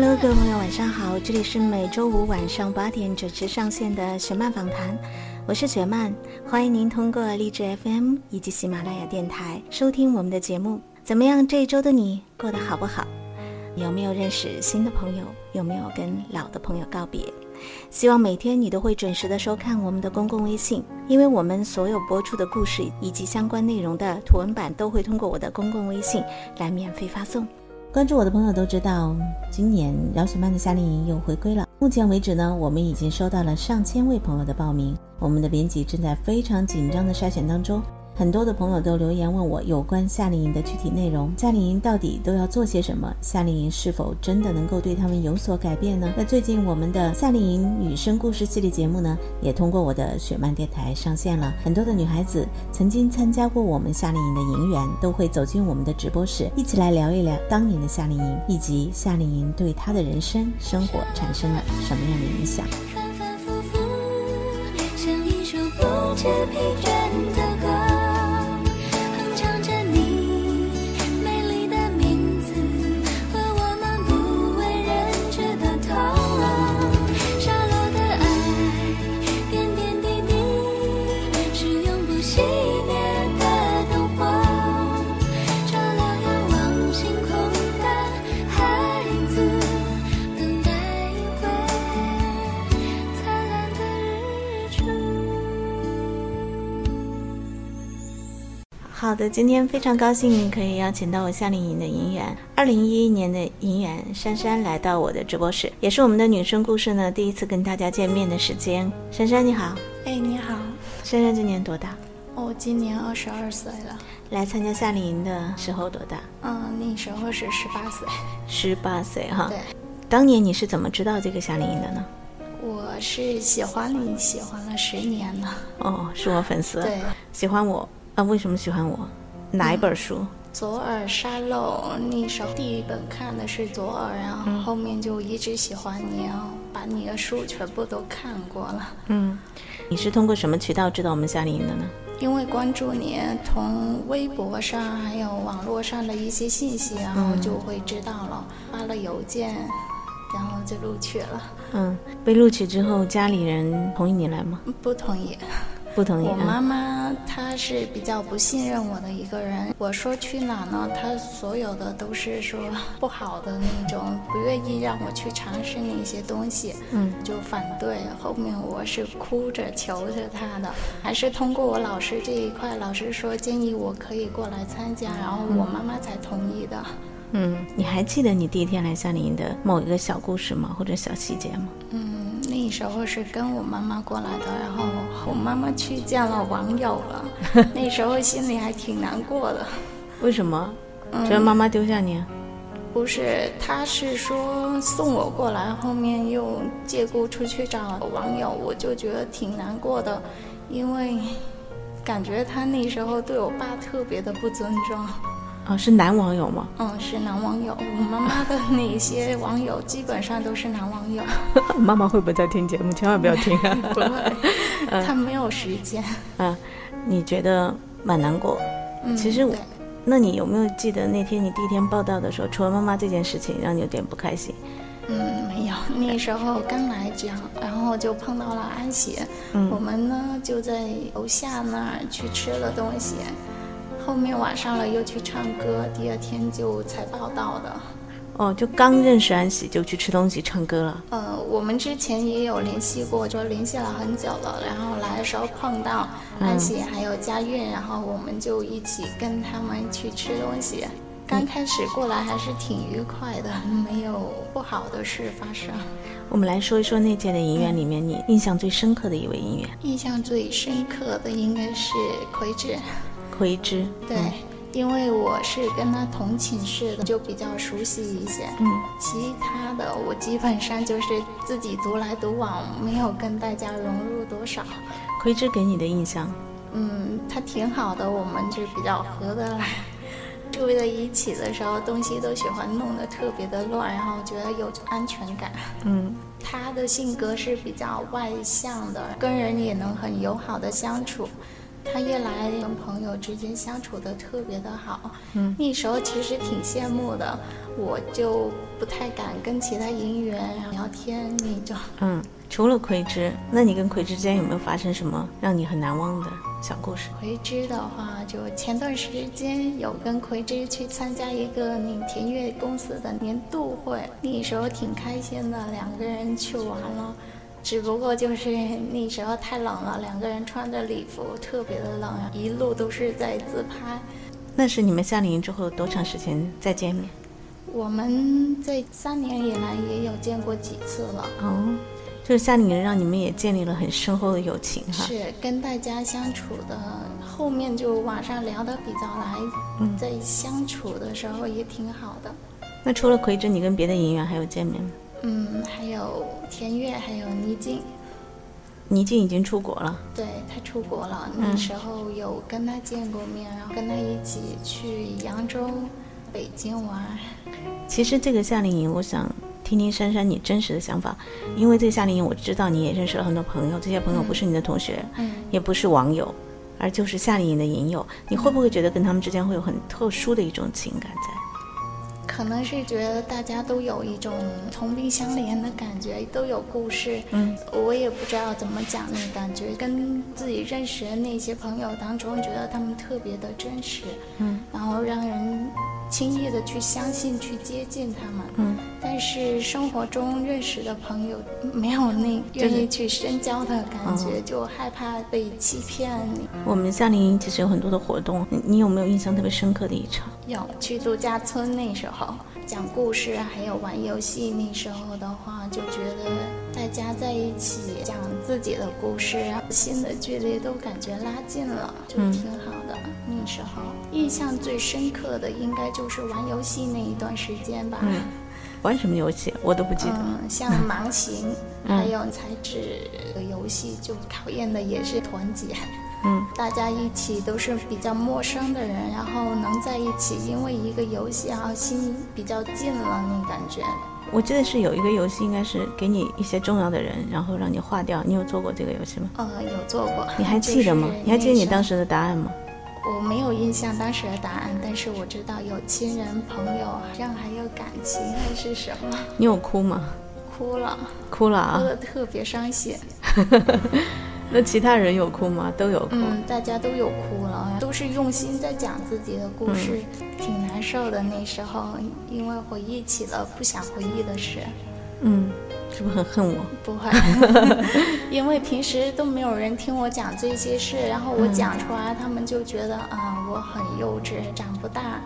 Hello，各位朋友，晚上好，这里是每周五晚上八点准时上线的雪漫访谈，我是雪漫，欢迎您通过荔枝 FM 以及喜马拉雅电台收听我们的节目。怎么样，这一周的你过得好不好？有没有认识新的朋友？有没有跟老的朋友告别？希望每天你都会准时的收看我们的公共微信，因为我们所有播出的故事以及相关内容的图文版都会通过我的公共微信来免费发送。关注我的朋友都知道，今年饶雪漫的夏令营又回归了。目前为止呢，我们已经收到了上千位朋友的报名，我们的编辑正在非常紧张的筛选当中。很多的朋友都留言问我有关夏令营的具体内容，夏令营到底都要做些什么？夏令营是否真的能够对他们有所改变呢？那最近我们的夏令营女生故事系列节目呢，也通过我的雪漫电台上线了。很多的女孩子曾经参加过我们夏令营的营员，都会走进我们的直播室，一起来聊一聊当年的夏令营，以及夏令营对她的人生生活产生了什么样的影响。反反复复，像一首不知疲倦的好的，今天非常高兴可以邀请到我夏令营的营员，二零一一年的营员珊珊来到我的直播室，也是我们的女生故事呢第一次跟大家见面的时间。珊珊你好，哎，你好，珊珊今年多大？我今年二十二岁了。来参加夏令营的时候多大？嗯，那时候是十八岁。十八岁哈。对，当年你是怎么知道这个夏令营的呢？我是喜欢你，喜欢了十年了。哦，是我粉丝。对，喜欢我啊？为什么喜欢我？哪一本书？左耳沙漏那时候第一本看的是左耳，然后后面就一直喜欢你，然后把你的书全部都看过了。嗯，你是通过什么渠道知道我们夏令营的呢？因为关注你，从微博上还有网络上的一些信息，然后就会知道了，发了邮件，然后就录取了。嗯，被录取之后，家里人同意你来吗？不同意。不同意。我啊妈妈她是比较不信任我的一个人，我说去哪呢，她所有的都是说不好的那种，不愿意让我去尝试那些东西，嗯，就反对。后面我是哭着求着她的，还是通过我老师这一块，老师说建议我可以过来参加，然后我妈妈才同意的。嗯，你还记得你第一天来夏令营的某一个小故事吗？或者小细节吗？嗯，那时候是跟我妈妈过来的，然后我妈妈去见了网友了，那时候心里还挺难过的。为什么？觉得妈妈丢下你啊？不是，他是说送我过来，后面又借故出去找网友，我就觉得挺难过的，因为感觉他那时候对我爸特别的不尊重。哦，是男网友吗？嗯，是男网友。我妈妈的 那些网友基本上都是男网友，妈妈会不会在听节目？千万不要听啊！不会，她没有时间。啊，你觉得蛮难过。嗯，其实我那你有没有记得那天你第一天报道的时候，除了妈妈这件事情让你有点不开心，嗯，没有，那时候刚来讲，然后就碰到了安喜，嗯我们呢就在楼下那儿去吃了东西，后面晚上了又去唱歌，第二天就才报道的。哦，就刚认识安喜就去吃东西唱歌了。呃，我们之前也有联系过，就联系了很久了，然后来的时候碰到安喜还有佳韵，然后我们就一起跟他们去吃东西。刚开始过来还是挺愉快的，没有不好的事发生。我们来说一说那届的银元里面，你印象最深刻的一位银元，印象最深刻的应该是奎志，奎之。对，因为我是跟他同寝室的，就比较熟悉一些。嗯，其他的我基本上就是自己独来独往，没有跟大家融入多少。奎之给你的印象，嗯，他挺好的，我们就比较合得来。住在一起的时候，东西都喜欢弄得特别的乱，然后觉得有安全感。嗯，他的性格是比较外向的，跟人也能很友好的相处。他越来跟朋友之间相处的特别的好，嗯，那时候其实挺羡慕的，我就不太敢跟其他银员聊天，那种。嗯，除了奎之，那你跟奎之间有没有发生什么让你很难忘的小故事？奎之的话，就前段时间有跟奎之去参加一个那田悦公司的年度会，那时候挺开心的，两个人去玩了。只不过就是那时候太冷了，两个人穿着礼服特别的冷，一路都是在自拍。那是你们夏令营之后多长时间再见面？我们这三年以来也有见过几次了，哦，就是夏令营让你们也建立了很深厚的友情哈。是跟大家相处的，后面就晚上聊得比较来，嗯在相处的时候也挺好的。那除了奎之，你跟别的营员还有见面吗？嗯，还有田悦，还有倪静，倪静已经出国了。对他出国了，嗯那时候有跟他见过面，然后跟他一起去扬州、北京玩。其实这个夏令营，我想听听珊珊你真实的想法，因为这个夏令营我知道你也认识了很多朋友，这些朋友不是你的同学，嗯，也不是网友，而就是夏令营的营友。你会不会觉得跟他们之间会有很特殊的一种情感在？可能是觉得大家都有一种同病相怜的感觉，都有故事。嗯，我也不知道怎么讲那感觉，跟自己认识的那些朋友当中，觉得他们特别的真实，嗯，然后让人轻易的去相信、去接近他们。嗯，但是生活中认识的朋友没有那愿意去深交的感觉，就害怕被欺骗。我们夏令营其实有很多的活动，你你有没有印象特别深刻的一场？有去度假村那时候讲故事，还有玩游戏，那时候的话就觉得大家在一起讲自己的故事，然后心的距离都感觉拉近了，就挺好的。那时候印象最深刻的应该就是玩游戏那一段时间吧。嗯玩什么游戏我都不记得。嗯，像盲行，还有彩纸的游戏，就考验的也是团结。嗯，大家一起都是比较陌生的人，然后能在一起，因为一个游戏，然后心比较近了，那感觉。我记得是有一个游戏，应该是给你一些重要的人，然后让你划掉。你有做过这个游戏吗？呃，有做过。你还记得吗就是？你还记得你当时的答案吗？我没有印象当时的答案，但是我知道有亲人、朋友，好像还有感情还是什么，你有哭吗？哭了，哭了啊？哭的特别伤心。那其他人有哭吗？都有哭。嗯，大家都有哭了，都是用心在讲自己的故事，嗯挺难受的。那时候，因为回忆起了不想回忆的事，嗯，是不是很恨我？不会，因为平时都没有人听我讲这些事，然后我讲出来，他们就觉得啊、我很幼稚，长不大。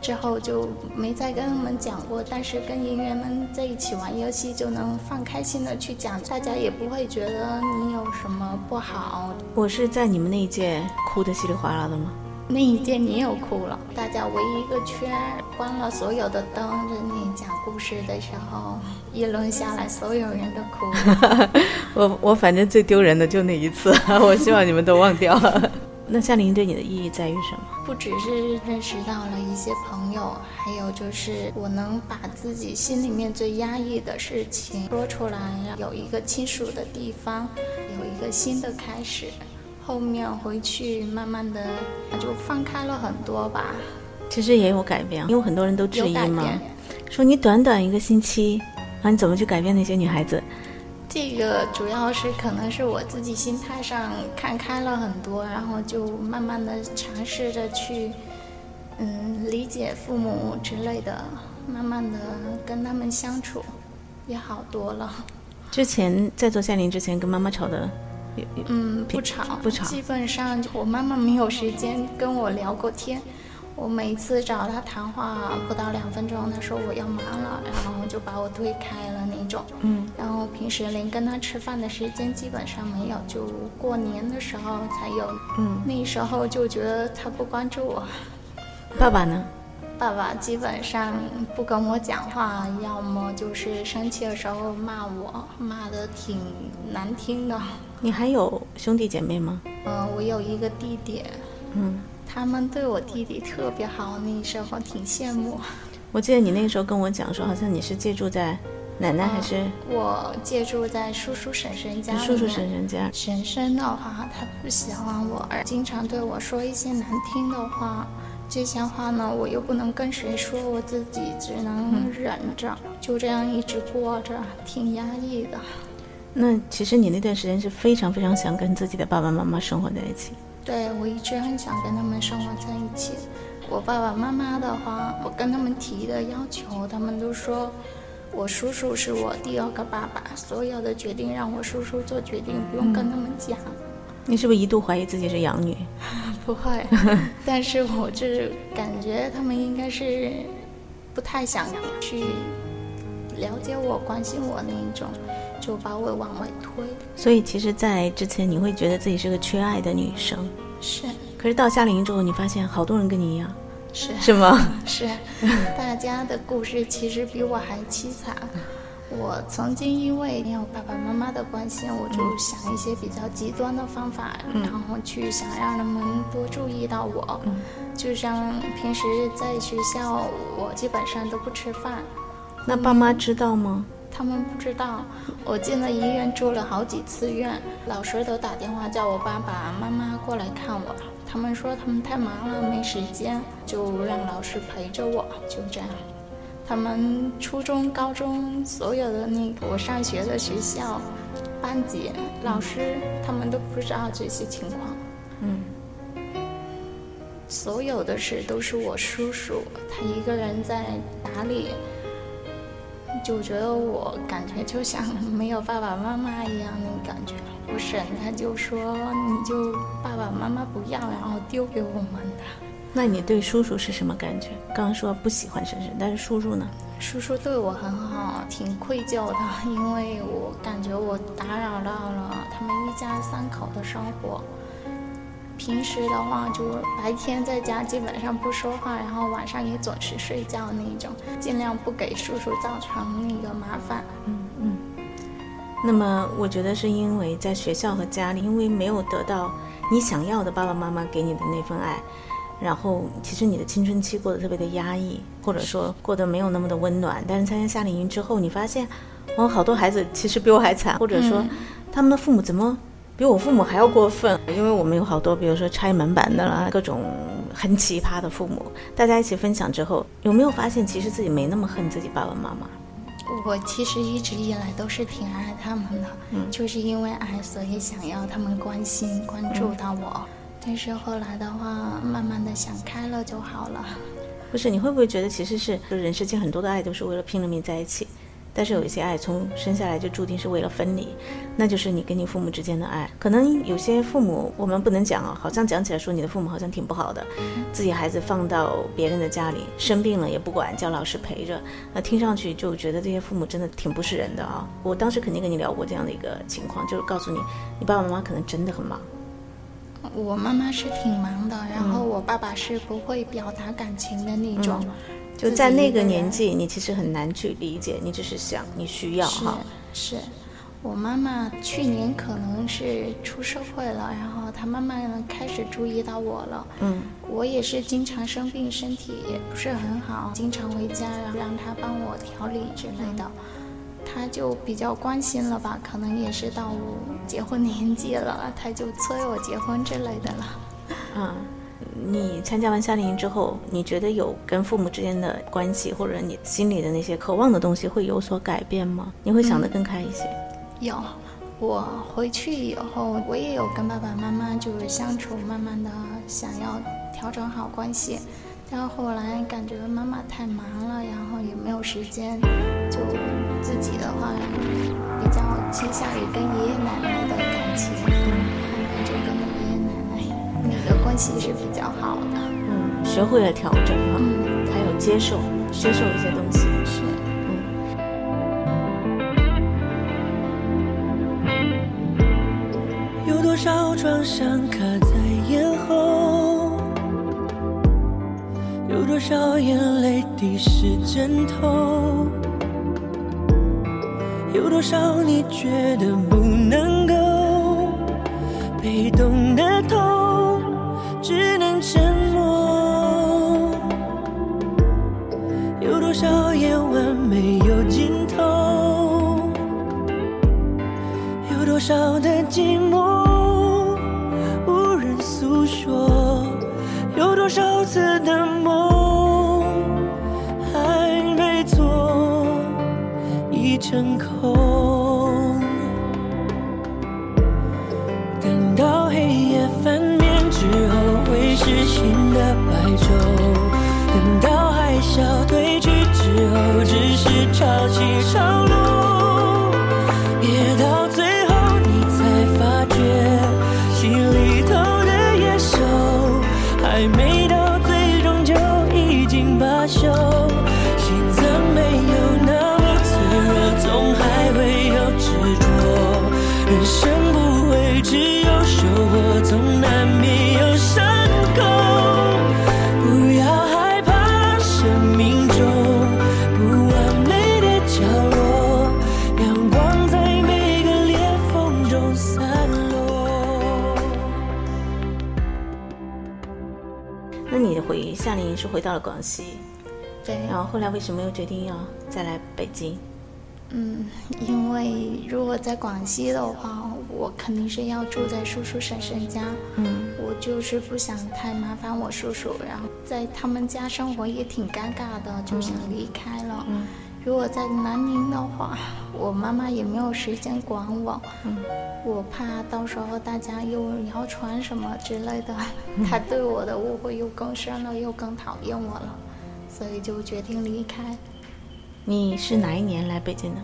之后就没再跟他们讲过，但是跟营员们在一起玩游戏，就能放开心的去讲，大家也不会觉得你有什么不好，我是在你们那一届哭得稀里哗啦的吗？那一届你又哭了，大家围一个圈，关了所有的灯，在你讲故事的时候，一轮下来，所有人都哭了。我我反正最丢人的就那一次，我希望你们都忘掉了。那夏令营对你的意义在于什么？不只是认识到了一些朋友，还有就是我能把自己心里面最压抑的事情说出来，有一个倾诉的地方，有一个新的开始。后面回去慢慢的就放开了很多吧，其实也有改变，因为很多人都质疑嘛，说你短短一个星期啊你怎么去改变那些女孩子？这个主要是可能是我自己心态上看开了很多，然后就慢慢的尝试着去，嗯，理解父母之类的，慢慢的跟他们相处，也好多了。之前在做夏令营之前跟妈妈吵的，嗯，不吵不吵基本上我妈妈没有时间跟我聊过天。我每次找她谈话不到两分钟，她说我要忙了，然后就把我推开了那种。嗯，然后平时连跟她吃饭的时间基本上没有，就过年的时候才有。嗯，那时候就觉得她不关注我。爸爸呢？爸爸基本上不跟我讲话，要么就是生气的时候骂我，骂的挺难听的。你还有兄弟姐妹吗？嗯，我有一个弟弟，嗯，他们对我弟弟特别好，那时候挺羡慕。我记得你那个时候跟我讲说，好像你是借住在奶奶还是我借住在叔叔婶婶家。叔叔婶婶家？婶婶的话，她不喜欢我，而经常对我说一些难听的话。这些话呢，我又不能跟谁说，我自己只能忍着，就这样一直过着，挺压抑的。那其实你那段时间是非常非常想跟自己的爸爸妈妈生活在一起。对，我一直很想跟他们生活在一起。我爸爸妈妈的话，我跟他们提的要求，他们都说我叔叔是我第二个爸爸，所有的决定让我叔叔做决定，不用跟他们讲。你是不是一度怀疑自己是养女？不会，但是我就是感觉他们应该是不太想去了解我、关心我那一种，就把我往外推。所以其实，在之前你会觉得自己是个缺爱的女生，是可是到夏令营之后，你发现好多人跟你一样，是是吗？是，大家的故事其实比我还凄惨。我曾经因为没有爸爸妈妈的关心，我就想一些比较极端的方法，然后去想让他们多注意到我。就像平时在学校，我基本上都不吃饭，那爸妈知道吗？他们不知道。我进了医院住了好几次院，老师都打电话叫我爸爸妈妈过来看我。他们说他们太忙了没时间，就让老师陪着我，就这样。他们初中、高中所有的那个我上学的学校、班级、老师，他们都不知道这些情况。嗯，所有的事都是我叔叔，他一个人在打理，就觉得我感觉就像没有爸爸妈妈一样那感觉。我婶他就说你就爸爸妈妈不要，然后丢给我们的。那你对叔叔是什么感觉？刚刚说不喜欢婶婶，但是叔叔呢？叔叔对我很好，挺愧疚的，因为我感觉我打扰到了他们一家三口的生活。平时的话，就白天在家基本上不说话，然后晚上也准时睡觉那种，尽量不给叔叔造成那个麻烦。嗯嗯。那么我觉得是因为在学校和家里，因为没有得到你想要的爸爸妈妈给你的那份爱，然后其实你的青春期过得特别的压抑，或者说过得没有那么的温暖。但是参加夏令营之后，你发现，哦，好多孩子其实比我还惨，或者说他们的父母怎么比我父母还要过分？因为我们有好多，比如说拆门板的啦，各种很奇葩的父母。大家一起分享之后，有没有发现其实自己没那么恨自己爸爸妈妈？我其实一直以来都是挺爱他们的，嗯就是因为爱，所以想要他们关心、关注到我。但是后来的话，慢慢的想开了就好了。不是，你会不会觉得其实是就人世间很多的爱都是为了拼了命在一起，但是有一些爱从生下来就注定是为了分离，那就是你跟你父母之间的爱。可能有些父母我们不能讲啊，好像讲起来说你的父母好像挺不好的，自己孩子放到别人的家里生病了也不管，叫老师陪着，那听上去就觉得这些父母真的挺不是人的啊。我当时肯定跟你聊过这样的一个情况，就是告诉你，你爸爸妈妈可能真的很忙。我妈妈是挺忙的，然后我爸爸是不会表达感情的那种。嗯就在那个年纪。你其实很难去理解，你只是想你需要哈。是，我妈妈去年可能是出社会了，然后她慢慢的开始注意到我了。嗯我也是经常生病，身体也不是很好，经常回家，然后让她帮我调理之类的。她就比较关心了吧，可能也是到我结婚年纪了，他就催我结婚之类的了。嗯，你参加完夏令营之后，你觉得有跟父母之间的关系，或者你心里的那些渴望的东西会有所改变吗？你会想得更开一些？有，我回去以后，我也有跟爸爸妈妈就是相处，慢慢的想要调整好关系。但后来感觉妈妈太忙了，然后也没有时间，就自己的话比较倾向于跟爷爷奶奶的感情，后面就跟爷爷奶奶那个关系是比较好的。嗯，学会了调整哈，嗯，还有接受，接受一些东西。是。嗯有多少创伤卡在咽喉？少眼泪滴湿枕头？有多少你觉得不能够？被动的痛，只能沉默。有多少夜晚没有尽头？有多少的寂寞无人诉说？有多少次成空？等到黑夜翻面之后，会是新的白昼；等到海啸退去之后，只是潮起潮回到了广西，对，然后后来为什么又决定要再来北京？嗯，因为如果在广西的话，我肯定是要住在叔叔婶婶家。嗯，我就是不想太麻烦我叔叔，然后在他们家生活也挺尴尬的，就想离开了。嗯如果在南宁的话，我妈妈也没有时间管我，嗯。我怕到时候大家又谣传什么之类的，她对我的误会又更深了，又更讨厌我了，所以就决定离开。你是哪一年来北京的？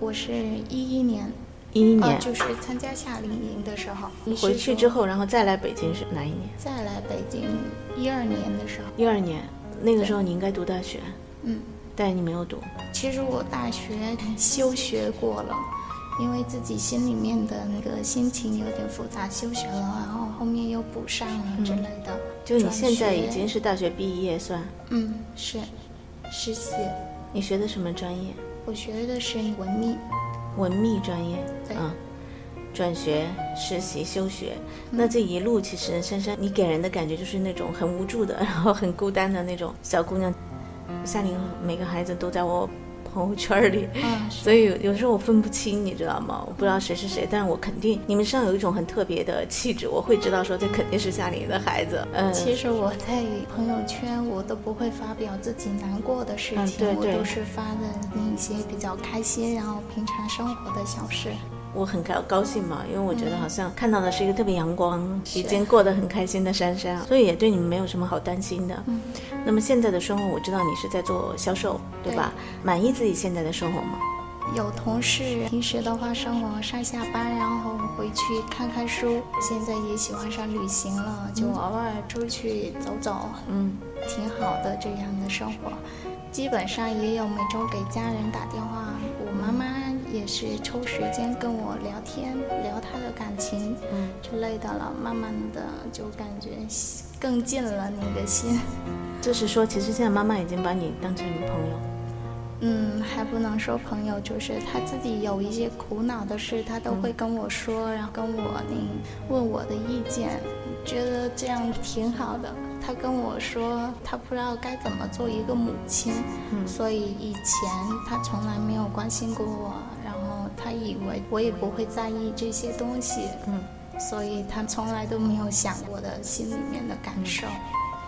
我是一一年，一一年。呃，就是参加夏令营的时候，回去之后，然后再来北京是哪一年？再来北京，一二年的时候，一二年，那个时候你应该读大学，嗯，但你没有读。其实我大学休学过了，因为自己心里面的那个心情有点复杂，休学了，然后后面又补上了之类的。就你现在已经是大学毕业算，嗯是实习，你学的什么专业？我学的是文秘，文秘专业。对嗯，转学、实习、休学，那这一路其实珊珊，你给人的感觉就是那种很无助的，然后很孤单的那种小姑娘。夏令每个孩子都在我朋友圈里，嗯所以有有时候我分不清，你知道吗？我不知道谁是谁，但是我肯定你们身上有一种很特别的气质，我会知道说这肯定是夏令的孩子。嗯，其实我在朋友圈我都不会发表自己难过的事嗯情，对对我都是发的那些比较开心，然后平常生活的小事。我很高高兴嘛，因为我觉得好像看到的是一个特别阳光、是已经过得很开心的珊珊，所以也对你们没有什么好担心的。嗯，那么现在的生活，我知道你是在做销售，对吧？满意自己现在的生活吗？有同事平时的话上网上下班，然后回去看看书。现在也喜欢上旅行了，就偶尔出去走走，嗯，挺好的这样的生活。基本上也有每周给家人打电话，我妈妈也是抽时间跟我聊天，聊他的感情，嗯之类的了。慢慢的就感觉更近了你的心。就是说，其实现在妈妈已经把你当成朋友。嗯，还不能说朋友，就是他自己有一些苦恼的事，他都会跟我说，然后跟我那问我的意见，觉得这样挺好的。他跟我说，他不知道该怎么做一个母亲，嗯所以以前他从来没有关心过我，他以为我也不会在意这些东西，嗯，所以他从来都没有想我的心里面的感受。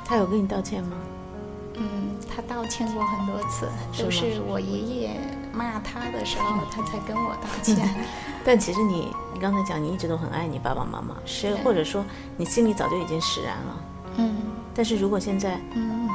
他有跟你道歉吗？嗯，他道歉过很多次，是都是我爷爷骂他的时候，他才跟我道歉。但其实你，你刚才讲你一直都很爱你爸爸妈妈，是或者说你心里早就已经释然了。嗯但是如果现在，嗯，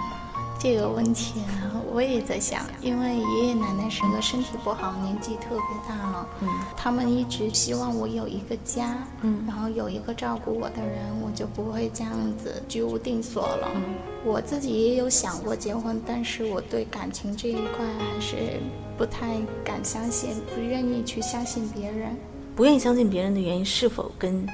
这个问题啊我也在想，因为爷爷奶奶是个身体不好，年纪特别大了，嗯他们一直希望我有一个家，嗯然后有一个照顾我的人，我就不会这样子居无定所了。嗯我自己也有想过结婚，但是我对感情这一块还是不太敢相信，不愿意去相信别人。不愿意相信别人的原因，是否跟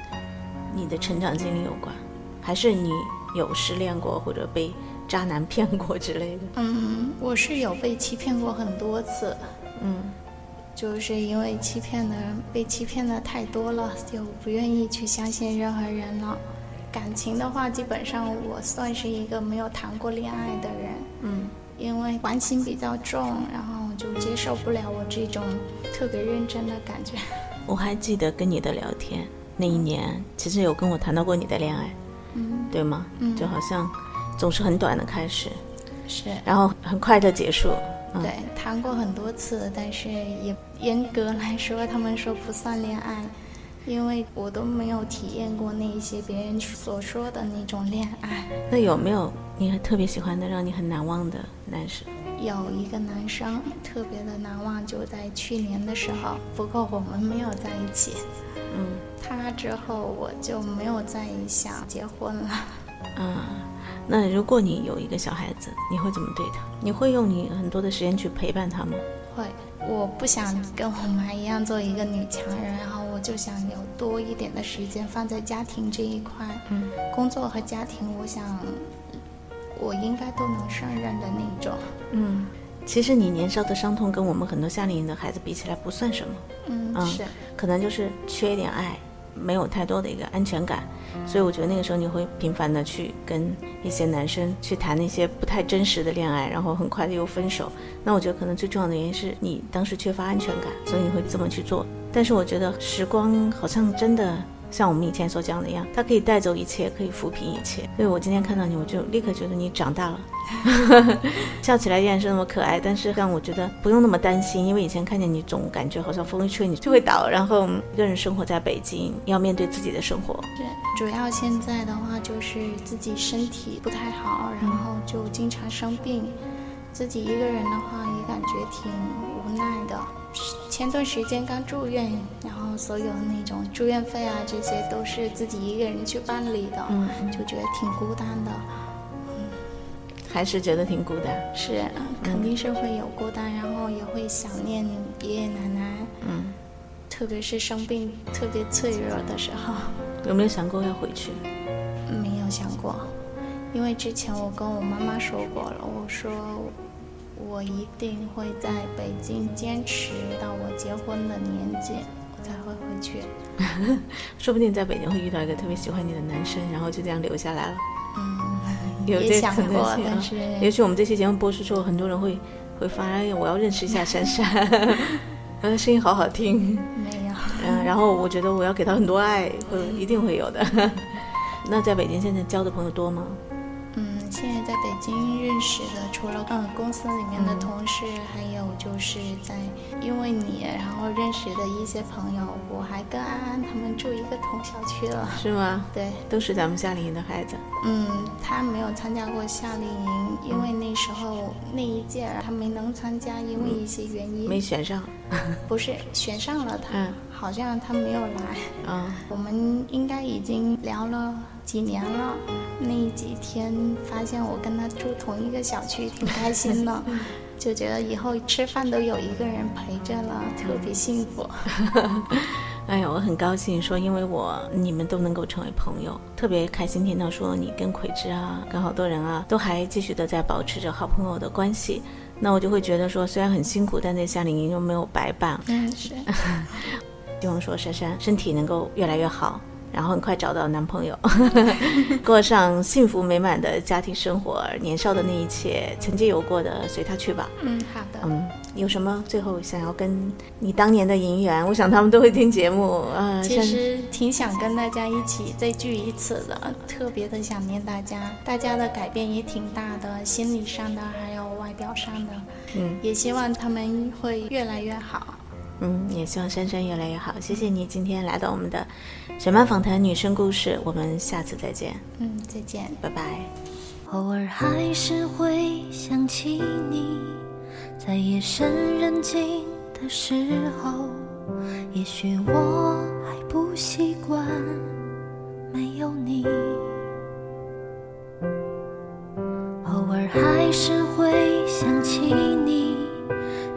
你的成长经历有关，还是你有失恋过或者被渣男骗过之类的？嗯，我是有被欺骗过很多次，嗯就是因为欺骗的被欺骗的太多了，就不愿意去相信任何人了。感情的话，基本上我算是一个没有谈过恋爱的人，嗯因为关心比较重，然后就接受不了我这种特别认真的感觉。我还记得跟你的聊天，那一年其实有跟我谈到过你的恋爱，嗯，对吗？嗯就好像总是很短的开始，是。然后很快的结束。嗯、对，谈过很多次，但是也严格来说，他们说不算恋爱，因为我都没有体验过那一些别人所说的那种恋爱。那有没有你特别喜欢的、让你很难忘的男生？有一个男生特别的难忘，就在去年的时候，不过我们没有在一起。嗯他之后我就没有再想结婚了。嗯，那如果你有一个小孩子，你会怎么对他？你会用你很多的时间去陪伴他吗？会，我不想跟我妈一样做一个女强人，然后我就想有多一点的时间放在家庭这一块。嗯，工作和家庭，我想我应该都能胜任的那种。嗯，其实你年少的伤痛跟我们很多夏令营的孩子比起来不算什么，嗯，嗯是，可能就是缺一点爱，没有太多的一个安全感，所以我觉得那个时候你会频繁的去跟一些男生去谈那些不太真实的恋爱，然后很快的又分手。那我觉得可能最重要的原因是你当时缺乏安全感，所以你会这么去做。但是我觉得时光好像真的像我们以前所讲的一样，它可以带走一切，可以抚平一切。所以我今天看到你，我就立刻觉得你长大了，笑起来依然是那么可爱。但是让我觉得不用那么担心，因为以前看见你总感觉好像风一吹你就会倒，然后一个人生活在北京，要面对自己的生活。是，主要现在的话就是自己身体不太好，然后就经常生病，自己一个人的话也感觉挺无奈的。前段时间刚住院，然后所有那种住院费啊，这些都是自己一个人去办理的，嗯，就觉得挺孤单的。还是觉得挺孤单。是，肯定是会有孤单，然后也会想念爷爷奶奶，嗯，特别是生病特别脆弱的时候。有没有想过要回去？没有想过，因为之前我跟我妈妈说过了，我说我一定会在北京坚持到我结婚的年纪，我才会回去。说不定在北京会遇到一个特别喜欢你的男生，然后就这样留下来了。嗯，有这可能过，但是也许我们这期节目播出之后，很多人会会发，哎，我要认识一下珊珊，她 的声音好好听，没有。嗯，然后我觉得我要给她很多爱，会一定会有的。那在北京现在交的朋友多吗？嗯，现在在北京认识的，除了嗯公司里面的嗯同事，还有就是在因为你然后认识的一些朋友，我还跟安安他们住一个同小区了。是吗？对，都是咱们夏令营的孩子。嗯，他没有参加过夏令营，因为那时候那一届他没能参加，因为一些原因，没选上。不是选上了他，嗯好像他没有来。嗯、我们应该已经聊了几年了，那几天发现我跟他住同一个小区，挺开心的，就觉得以后吃饭都有一个人陪着了，特别幸福。哎呀，我很高兴说，因为我你们都能够成为朋友，特别开心听到说你跟葵芝啊，跟好多人啊，都还继续的在保持着好朋友的关系。那我就会觉得说，虽然很辛苦，但在夏令营又没有白办。嗯，是，希望说珊珊身体能够越来越好，然后很快找到男朋友，过上幸福美满的家庭生活。年少的那一切，曾经有过的，随他去吧。嗯，好的，嗯，有什么最后想要跟你当年的银元？我想他们都会听节目。呃，其实挺想跟大家一起再聚一次的，特别的想念大家。大家的改变也挺大的，心理上的还有外表上的。嗯，也希望他们会越来越好。嗯，也希望珊珊越来越好。谢谢你今天来到我们的小曼访谈女生故事，我们下次再见。嗯，再见，拜拜。偶尔还是会想起你，在夜深人静的时候，也许我还不习惯没有你。偶尔还是会想起你，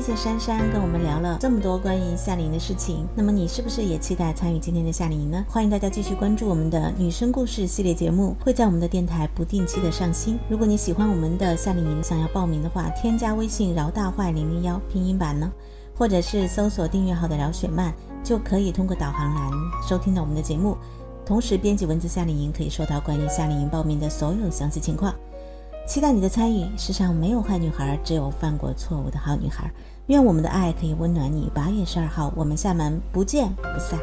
谢谢珊珊跟我们聊了这么多关于夏令营的事情。那么你是不是也期待参与今天的夏令营呢？欢迎大家继续关注我们的女生故事系列节目，会在我们的电台不定期的上新。如果你喜欢我们的夏令营，想要报名的话，添加微信饶大坏零零幺拼音版呢，或者是搜索订阅号的饶雪漫，就可以通过导航栏收听到我们的节目。同时编辑文字夏令营，可以收到关于夏令营报名的所有详细情况。期待你的参与。世上没有坏女孩，只有犯过错误的好女孩。愿我们的爱可以温暖你。八月十二号，我们厦门不见不散。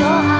说爱